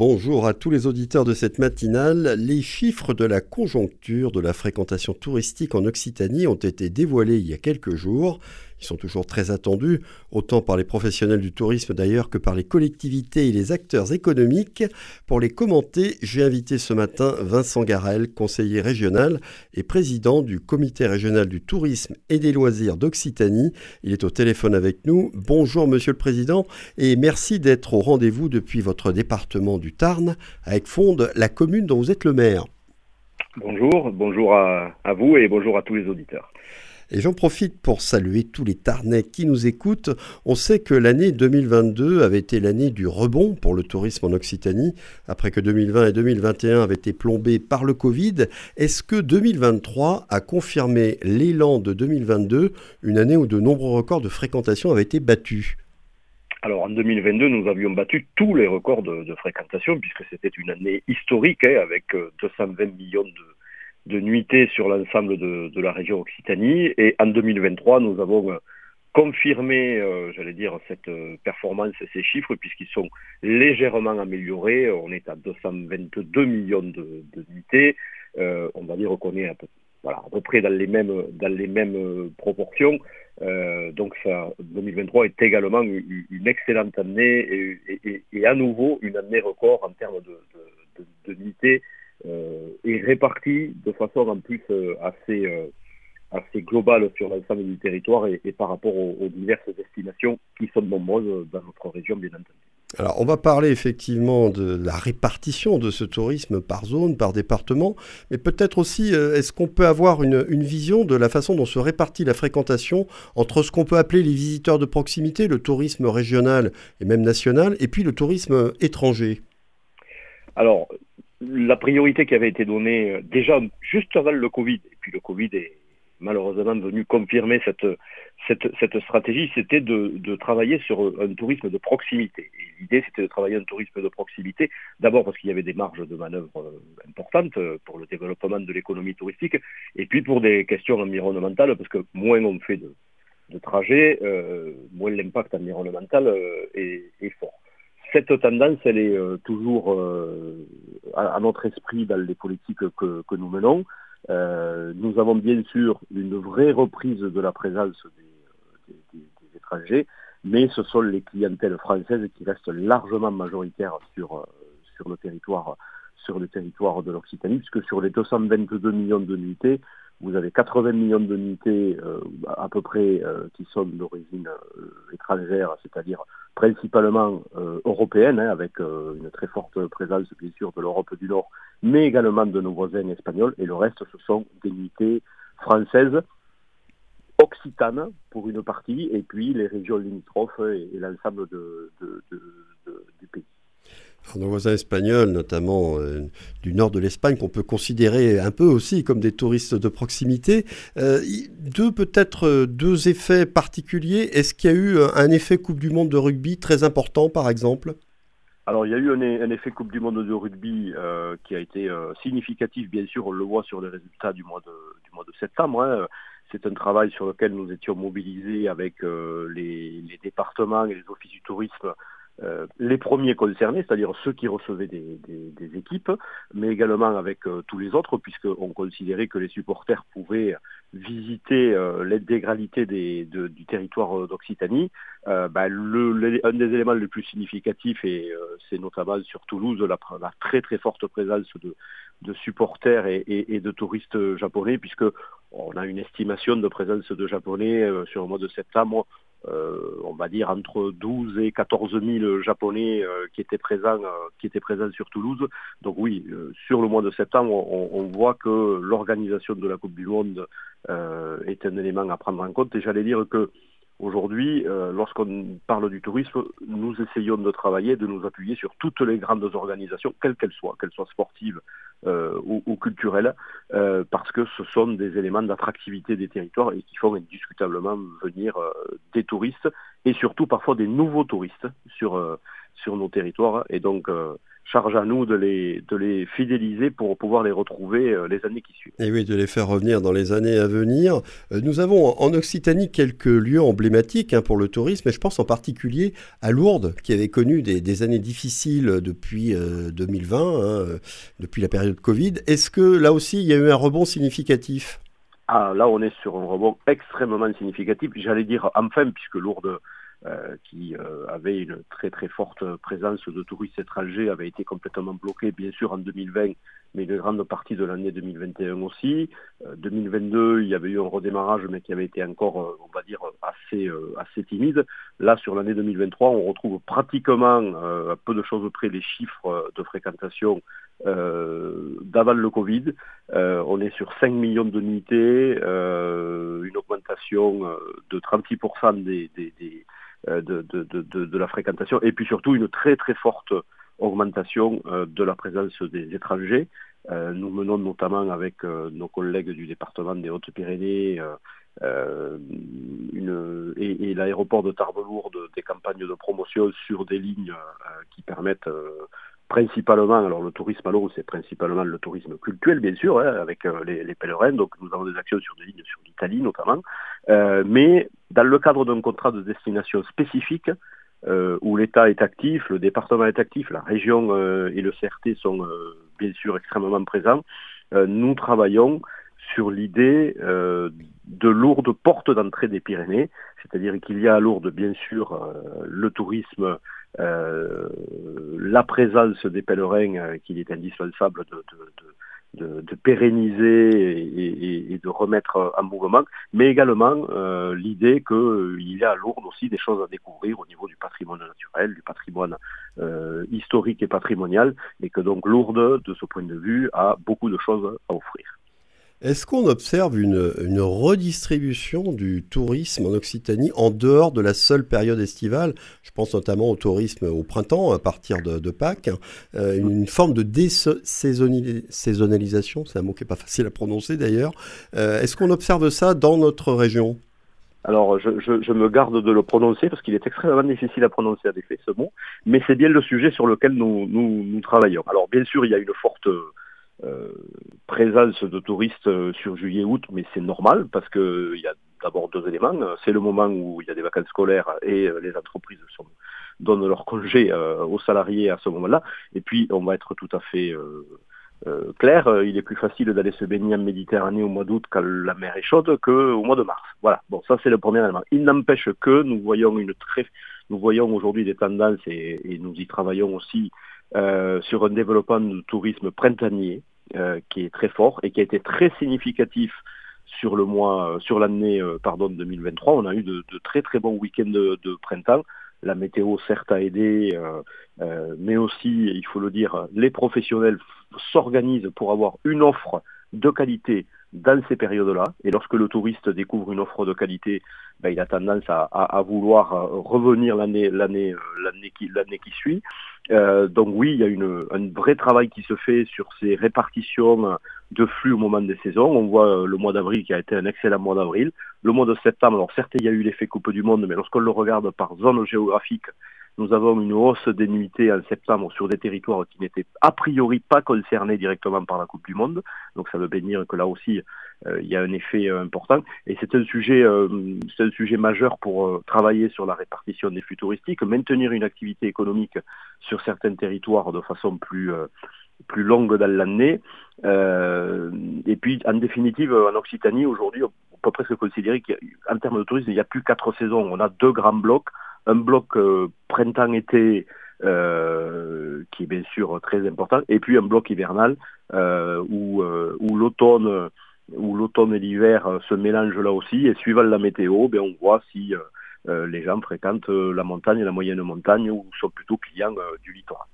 Bonjour à tous les auditeurs de cette matinale. Les chiffres de la conjoncture de la fréquentation touristique en Occitanie ont été dévoilés il y a quelques jours. Ils sont toujours très attendus, autant par les professionnels du tourisme d'ailleurs que par les collectivités et les acteurs économiques. Pour les commenter, j'ai invité ce matin Vincent Garel, conseiller régional et président du comité régional du tourisme et des loisirs d'Occitanie. Il est au téléphone avec nous. Bonjour monsieur le président et merci d'être au rendez-vous depuis votre département du Tarn avec Fonde, la commune dont vous êtes le maire. Bonjour, bonjour à vous et bonjour à tous les auditeurs. Et j'en profite pour saluer tous les Tarnais qui nous écoutent. On sait que l'année 2022 avait été l'année du rebond pour le tourisme en Occitanie, après que 2020 et 2021 avaient été plombés par le Covid. Est-ce que 2023 a confirmé l'élan de 2022, une année où de nombreux records de fréquentation avaient été battus alors en 2022, nous avions battu tous les records de, fréquentation, puisque c'était une année historique, hein, avec 220 euh, millions de, de nuitées sur l'ensemble de, la région Occitanie. Et en 2023, nous avons euh, confirmé, euh, j'allais dire, cette euh, performance et ces chiffres, puisqu'ils sont légèrement améliorés. On est à 222 millions de, de nuitées. on va dire qu'on est à peu, voilà, à peu près dans les mêmes, dans les mêmes proportions. donc ça, 2023 est également une, excellente année et, à nouveau une année record en termes de, de, de, nuitées est réparti de façon en plus euh, assez, euh, assez globale sur l'ensemble du territoire et, par rapport aux, diverses destinations qui sont nombreuses dans notre région, bien entendu. Alors, on va parler effectivement de la répartition de ce tourisme par zone, par département, mais peut-être aussi, est-ce qu'on peut avoir une, une, vision de la façon dont se répartit la fréquentation entre ce qu'on peut appeler les visiteurs de proximité, le tourisme régional et même national, et puis le tourisme étranger? Alors, la priorité qui avait été donnée euh, déjà juste avant le Covid, et puis le Covid est malheureusement venu confirmer cette, cette, stratégie, c'était de, travailler sur un tourisme de proximité. L'idée, c'était de travailler un tourisme de proximité, d'abord parce qu'il y avait des marges de manœuvre euh, importantes euh, pour le développement de l'économie touristique, et puis pour des questions environnementales, parce que moins on fait de, de trajets, moins l'impact environnemental est, est, fort. Cette tendance, elle est toujours à, notre esprit dans les politiques que, nous menons. Euh, nous avons bien sûr une vraie reprise de la présence des, étrangers, mais ce sont les clientèles françaises qui restent largement majoritaires sur, sur le territoire sur le territoire de l'Occitanie, puisque sur les 222 millions de nuitées, vous avez 80 millions de nuitées euh, à peu près euh, qui sont d'origine euh, étrangère, c'est-à-dire principalement européenne, hein, avec une très forte présence bien sûr de l'Europe du Nord, mais également de nos voisins espagnols, et le reste ce sont des nuitées françaises, occitanes pour une partie, et puis les régions limitrophes et, l'ensemble du pays nos voisins espagnols, notamment euh, du nord de l'Espagne, qu'on peut considérer un peu aussi comme des touristes de proximité. Euh, deux peut-être euh, deux effets particuliers. Est-ce qu'il y a eu un effet Coupe du Monde de rugby très important, par exemple? Alors il y a eu un, effet Coupe du Monde de rugby qui a été significatif, bien sûr, on le voit sur les résultats du mois de, septembre. Hein. C'est un travail sur lequel nous étions mobilisés avec les, départements et les offices du tourisme euh, les premiers concernés, c'est-à-dire ceux qui recevaient des, équipes, mais également avec euh, tous les autres, puisqu'on considérait que les supporters pouvaient visiter euh, l'intégralité du territoire d'Occitanie. Bah, un des éléments les plus significatifs, et c'est notamment sur Toulouse, la, très très forte présence de, supporters et, de touristes japonais, puisque on a une estimation de présence de japonais sur le mois de septembre on va dire entre 12 et 14 000 Japonais euh, qui étaient présents, euh, qui étaient présents sur Toulouse. Donc oui, sur le mois de septembre, on, voit que l'organisation de la Coupe du Monde est un élément à prendre en compte. Et j'allais dire que Aujourd'hui, euh, lorsqu'on parle du tourisme, nous essayons de travailler, de nous appuyer sur toutes les grandes organisations, quelles qu'elles soient, qu'elles soient sportives euh, ou, culturelles, euh, parce que ce sont des éléments d'attractivité des territoires et qui font indiscutablement venir des touristes et surtout parfois des nouveaux touristes sur, sur nos territoires. Et donc, charge à nous de les, de les fidéliser pour pouvoir les retrouver euh, les années qui suivent. Et oui, de les faire revenir dans les années à venir. Euh, nous avons en Occitanie quelques lieux emblématiques hein, pour le tourisme, et je pense en particulier à Lourdes, qui avait connu des, années difficiles depuis 2020, hein, depuis la période Covid. Est-ce que là aussi, il y a eu un rebond significatif? Ah, là, on est sur un rebond extrêmement significatif. J'allais dire enfin, puisque Lourdes euh, qui euh, avait une très très forte présence de touristes étrangers, avait été complètement bloqué, bien sûr, en 2020, mais une grande partie de l'année 2021 aussi. 2022, euh, il y avait eu un redémarrage, mais qui avait été encore, on va dire, assez, assez timide. Là, sur l'année 2023, on retrouve pratiquement, à peu de choses près, les chiffres de fréquentation d'avant le Covid. on est sur 5 millions de nuitées, une augmentation de 36% des, des, euh, de, de, de, de, la fréquentation et puis surtout une très très forte augmentation euh, de la présence des étrangers. Euh, nous menons notamment avec nos collègues du département des Hautes-Pyrénées une, et, et l'aéroport de Tarbes-Lourdes des campagnes de promotion sur des lignes qui permettent principalement, alors le tourisme à l'eau, c'est principalement le tourisme culturel, bien sûr, hein, avec euh, les, pèlerins. Donc nous avons des actions sur des lignes sur l'Italie notamment. Euh, mais dans le cadre d'un contrat de destination spécifique, euh, où l'État est actif, le département est actif, la région et le CRT sont bien sûr extrêmement présents, nous travaillons sur l'idée de Lourdes porte d'entrée des Pyrénées, c'est-à-dire qu'il y a à Lourdes bien sûr le tourisme euh, la présence des pèlerins euh, qu'il est indispensable de, de, pérenniser et, de remettre en mouvement, mais également euh, l'idée qu'il y a à Lourdes aussi des choses à découvrir au niveau du patrimoine naturel, du patrimoine historique et patrimonial, et que donc Lourdes, de ce point de vue, a beaucoup de choses à offrir. Est-ce qu'on observe une, redistribution du tourisme en Occitanie en dehors de la seule période estivale? Je pense notamment au tourisme au printemps, à partir de, Pâques. Euh, une, forme de désaisonnalisation, c'est un mot qui n'est pas facile à prononcer d'ailleurs. Euh, est-ce qu'on observe ça dans notre région? Alors, je, me garde de le prononcer parce qu'il est extrêmement difficile à prononcer avec ce mot, mais c'est bien le sujet sur lequel nous, travaillons. Alors, bien sûr, il y a une forte présence de touristes euh, sur juillet-août, mais c'est normal parce qu'il y a d'abord deux éléments. C'est le moment où il y a des vacances scolaires et euh, les entreprises donnent leur congé aux salariés à ce moment-là. Et puis, on va être tout à fait clair, il est plus facile d'aller se baigner en Méditerranée au mois d'août quand la mer est chaude qu'au mois de mars. Voilà, bon, ça c'est le premier élément. Il n'empêche que nous voyons une très, nous voyons aujourd'hui des tendances et, nous y travaillons aussi sur un développement du tourisme printanier euh, qui est très fort et qui a été très significatif sur le mois, euh, sur l'année euh, pardon 2023. On a eu de, très très bons week-ends de, printemps. La météo certes a aidé, mais aussi, il faut le dire, les professionnels s'organisent pour avoir une offre de qualité dans ces périodes-là. Et lorsque le touriste découvre une offre de qualité, ben, il a tendance à, vouloir revenir l'année l'année l'année qui l'année qui suit. Euh, donc oui, il y a une, un vrai travail qui se fait sur ces répartitions de flux au moment des saisons. On voit euh, le mois d'avril qui a été un excellent mois d'avril. Le mois de septembre, alors certes il y a eu l'effet Coupe du Monde, mais lorsqu'on le regarde par zone géographique, nous avons une hausse des nuitées en septembre sur des territoires qui n'étaient a priori pas concernés directement par la Coupe du Monde. Donc ça veut bien dire que là aussi, euh, il y a un effet euh, important. Et c'est un sujet, euh, c'est un sujet majeur pour travailler sur la répartition des flux touristiques, maintenir une activité économique sur certains territoires de façon plus plus longue dans l'année. et puis, en définitive, en Occitanie, aujourd'hui, on peut presque considérer qu'en termes de tourisme, il n'y a plus quatre saisons. On a deux grands blocs un bloc euh, printemps-été euh, qui est bien sûr très important, et puis un bloc hivernal euh, où, l'automne où l'automne et l'hiver se mélangent là aussi, et suivant la météo, ben, on voit si les gens fréquentent la montagne, la moyenne montagne, ou sont plutôt clients du littoral.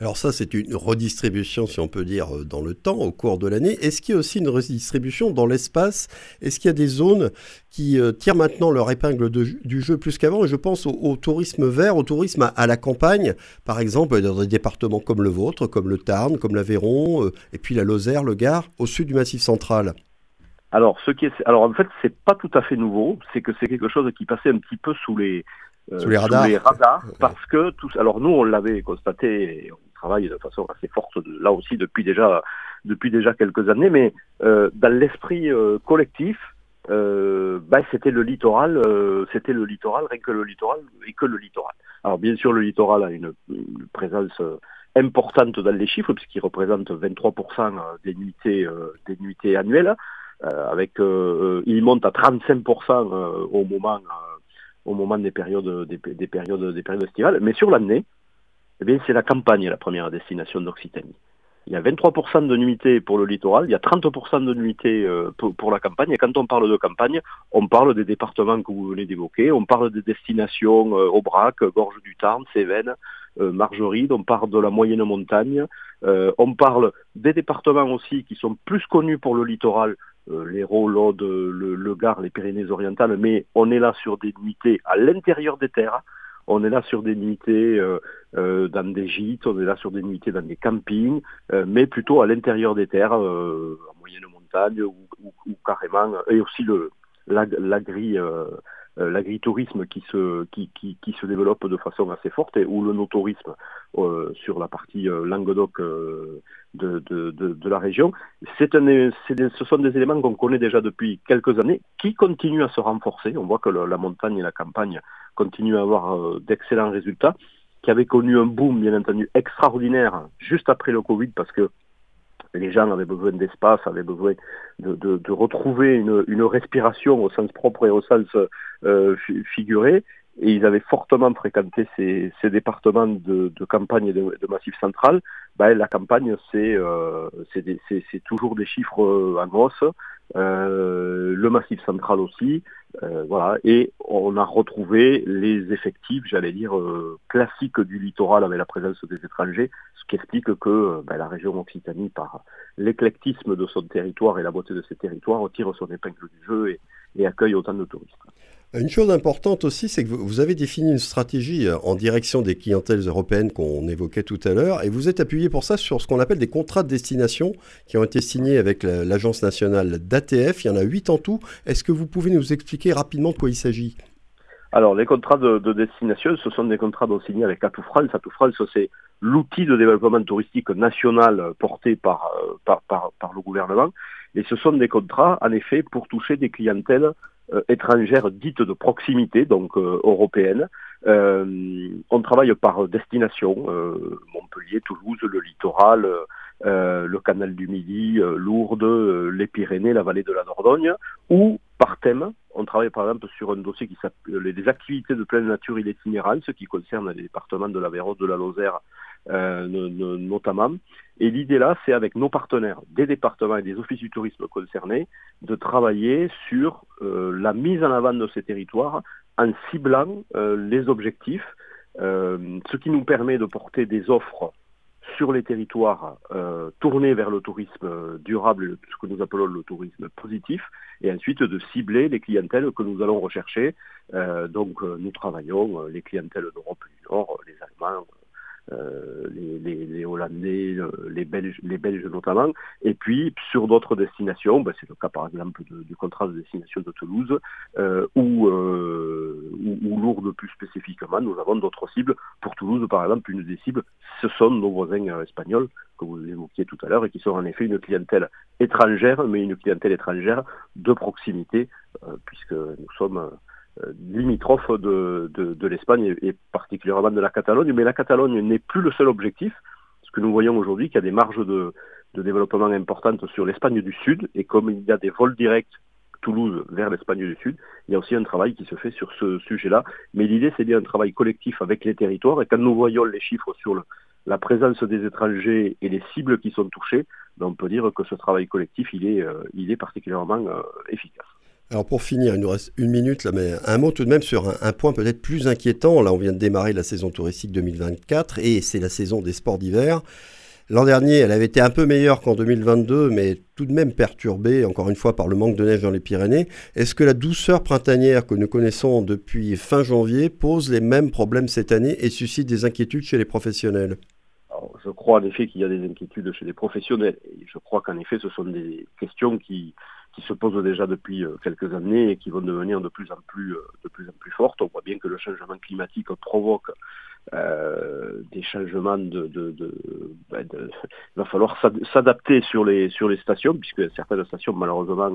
Alors ça, c'est une redistribution, si on peut dire, euh, dans le temps, au cours de l'année. Est-ce qu'il y a aussi une redistribution dans l'espace? Est-ce qu'il y a des zones qui euh, tirent maintenant leur épingle du jeu plus qu'avant? Je pense au, tourisme vert, au tourisme à, la campagne, par exemple, dans des départements comme le vôtre, comme le Tarn, comme l'Aveyron, euh, et puis la Lozère, le Gard, au sud du Massif central. Alors, ce qui est, alors en fait, c'est pas tout à fait nouveau. C'est que c'est quelque chose qui passait un petit peu sous les, sous les radars, parce que tous. Alors nous, on l'avait constaté, travaille de façon assez forte là aussi depuis déjà depuis déjà quelques années, mais euh, dans l'esprit euh, collectif, euh, bah, c'était le littoral, euh, c'était le littoral, rien que le littoral et que le littoral. Alors bien sûr, le littoral a une, une présence importante dans les chiffres puisqu'il représente 23% des nuitées, des nuitées annuelles. avec, il monte à 35% au moment, au moment des périodes, des, des, périodes, des périodes estivales. Mais sur l'année, eh bien, c'est la campagne la première destination d'Occitanie. Il y a 23% de nuitées pour le littoral, il y a 30% de nuitées euh, pour, la campagne. Et quand on parle de campagne, on parle des départements que vous venez d'évoquer, on parle des destinations euh, Aubrac, Gorge du Tarn, Cévennes, euh, Margeride, on parle de la moyenne montagne, on parle des départements aussi qui sont plus connus pour le littoral, l'Hérault, l'Aude, le, le Gard, les Pyrénées-Orientales, mais on est là sur des nuitées à l'intérieur des terres, on est là sur des nuitées euh, euh, dans des gîtes, on est là sur des nuitées dans des campings, euh, mais plutôt à l'intérieur des terres, en moyenne montagne ou, carrément, et aussi le l'agri l'agritourisme qui se qui, qui, qui, se développe de façon assez forte et, ou le notourisme sur la partie Languedoc de, de, de, de, la région. C'est un, ce sont des éléments qu'on connaît déjà depuis quelques années qui continuent à se renforcer. On voit que la montagne et la campagne continue à avoir euh, d'excellents résultats, qui avait connu un boom, bien entendu, extraordinaire juste après le Covid, parce que les gens avaient besoin d'espace, avaient besoin de, retrouver une, respiration au sens propre et au sens euh, figuré, et ils avaient fortement fréquenté ces, départements de, campagne et de, massif central. Ben, la campagne, c'est euh, toujours des chiffres en hausse. Euh, le Massif central aussi, euh, voilà, et on a retrouvé les effectifs, j'allais dire, euh, classiques du littoral avec la présence des étrangers, ce qui explique que ben, la région Occitanie, par l'éclectisme de son territoire et la beauté de ses territoires, tire son épingle du jeu et accueille autant de touristes. Une chose importante aussi, c'est que vous avez défini une stratégie euh, en direction des clientèles européennes qu'on évoquait tout à l'heure, et vous êtes appuyé pour ça sur ce qu'on appelle des contrats de destination qui ont été signés avec l'Agence nationale d'ATF. Il y en a huit en tout. Est-ce que vous pouvez nous expliquer rapidement de quoi il s'agit? Alors, les contrats de, destination, ce sont des contrats donc signés avec Atout France. Atout France, c'est l'outil de développement touristique national porté par, euh, par, le gouvernement. Et ce sont des contrats, en effet, pour toucher des clientèles étrangères dites de proximité, donc euh, européennes. Euh, on travaille par destination, Montpellier, Toulouse, le littoral, le canal du Midi, Lourdes, les Pyrénées, la vallée de la Dordogne, ou par thème. On travaille par exemple sur un dossier qui s'appelle les activités de pleine nature et l'itinérance, qui concerne les départements de la de la Lozère notamment. Et l'idée là, c'est avec nos partenaires des départements et des offices du tourisme concernés, de travailler sur euh, la mise en avant de ces territoires en ciblant euh, les objectifs, euh, ce qui nous permet de porter des offres sur les territoires tournés vers le tourisme durable, ce que nous appelons le tourisme positif, et ensuite de cibler les clientèles que nous allons rechercher. donc nous travaillons les clientèles d'Europe du Nord, les Allemands, euh, les, Hollandais, euh, les Belges, les Belges notamment. Et puis sur d'autres destinations, ben, c'est le cas par exemple du contrat de destination de Toulouse, euh, ou, ou, Lourdes plus spécifiquement, nous avons d'autres cibles. Pour Toulouse, par exemple, une des cibles, ce sont nos voisins espagnols que vous évoquiez tout à l'heure et qui sont en effet une clientèle étrangère, mais une clientèle étrangère de proximité, puisque nous sommes euh, limitrophe de, de, l'Espagne et, particulièrement de la Catalogne. Mais la Catalogne n'est plus le seul objectif, parce que nous voyons aujourd'hui qu'il y a des marges de, de développement importantes sur l'Espagne du Sud, et comme il y a des vols directs Toulouse vers l'Espagne du Sud, il y a aussi un travail qui se fait sur ce sujet-là. Mais l'idée, c'est bien un travail collectif avec les territoires, et quand nous voyons les chiffres sur la présence des étrangers et les cibles qui sont touchées, ben, on peut dire que ce travail collectif, il est, euh, il est particulièrement euh, efficace. Alors pour finir, il nous reste une minute là, mais un mot tout de même sur un, point peut-être plus inquiétant. Là, on vient de démarrer la saison touristique 2024 et c'est la saison des sports d'hiver. L'an dernier, elle avait été un peu meilleure qu'en 2022, mais tout de même perturbée, encore une fois, par le manque de neige dans les Pyrénées. Est-ce que la douceur printanière que nous connaissons depuis fin janvier pose les mêmes problèmes cette année et suscite des inquiétudes chez les professionnels? Je crois en effet qu'il y a des inquiétudes chez les professionnels. Et je crois qu'en effet, ce sont des questions qui, qui se posent déjà depuis quelques années et qui vont devenir de plus en plus, de plus en plus fortes. On voit bien que le changement climatique provoque euh, des changements de, ben il va falloir s'adapter sur les sur les stations puisque certaines stations malheureusement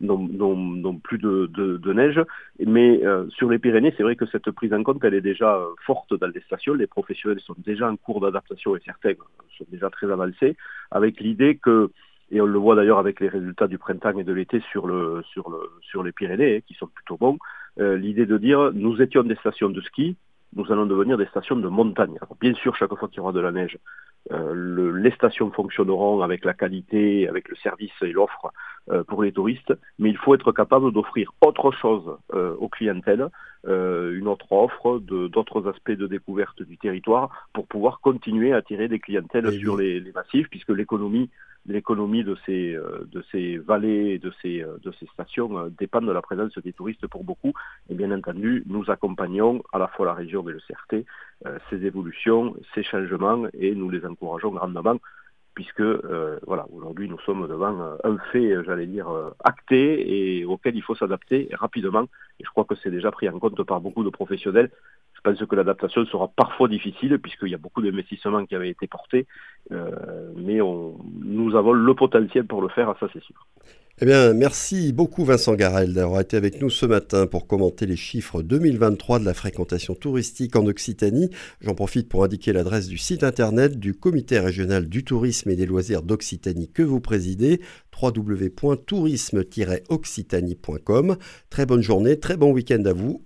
n'ont plus de, neige mais euh, sur les Pyrénées c'est vrai que cette prise en compte elle est déjà euh, forte dans les stations les professionnels sont déjà en cours d'adaptation et certains sont déjà très avancés avec l'idée que et on le voit d'ailleurs avec les résultats du printemps et de l'été sur le sur le sur les Pyrénées hein, qui sont plutôt bons l'idée de dire nous étions des stations de ski nous allons devenir des stations de montagne. bien sûr, chaque fois qu'il y aura de la neige, euh, les stations fonctionneront avec la qualité, avec le service et l'offre euh, pour les touristes, mais il faut être capable d'offrir autre chose euh, aux clientèles, une autre offre, d'autres aspects de découverte du territoire pour pouvoir continuer à attirer des clientèles sur les, les massifs, puisque l'économie l'économie de ces, euh, de ces vallées, de ces, euh, de ces stations euh, dépend de la présence des touristes pour beaucoup. Et bien entendu, nous accompagnons à la fois la région et le CRT ces évolutions, ces changements et nous les encourageons grandement puisque voilà, aujourd'hui nous sommes devant un fait, j'allais dire, acté et auquel il faut s'adapter rapidement. Et je crois que c'est déjà pris en compte par beaucoup de professionnels je pense que l'adaptation sera parfois difficile puisqu'il y a beaucoup d'investissements qui avaient été portés, euh, mais nous avons le potentiel pour le faire, ça c'est sûr. Eh bien, merci beaucoup Vincent Garel d'avoir été avec nous ce matin pour commenter les chiffres 2023 de la fréquentation touristique en Occitanie. J'en profite pour indiquer l'adresse du site internet du Comité régional du tourisme et des loisirs d'Occitanie que vous présidez, www.tourisme-occitanie.com. Très bonne journée, très bon week-end à vous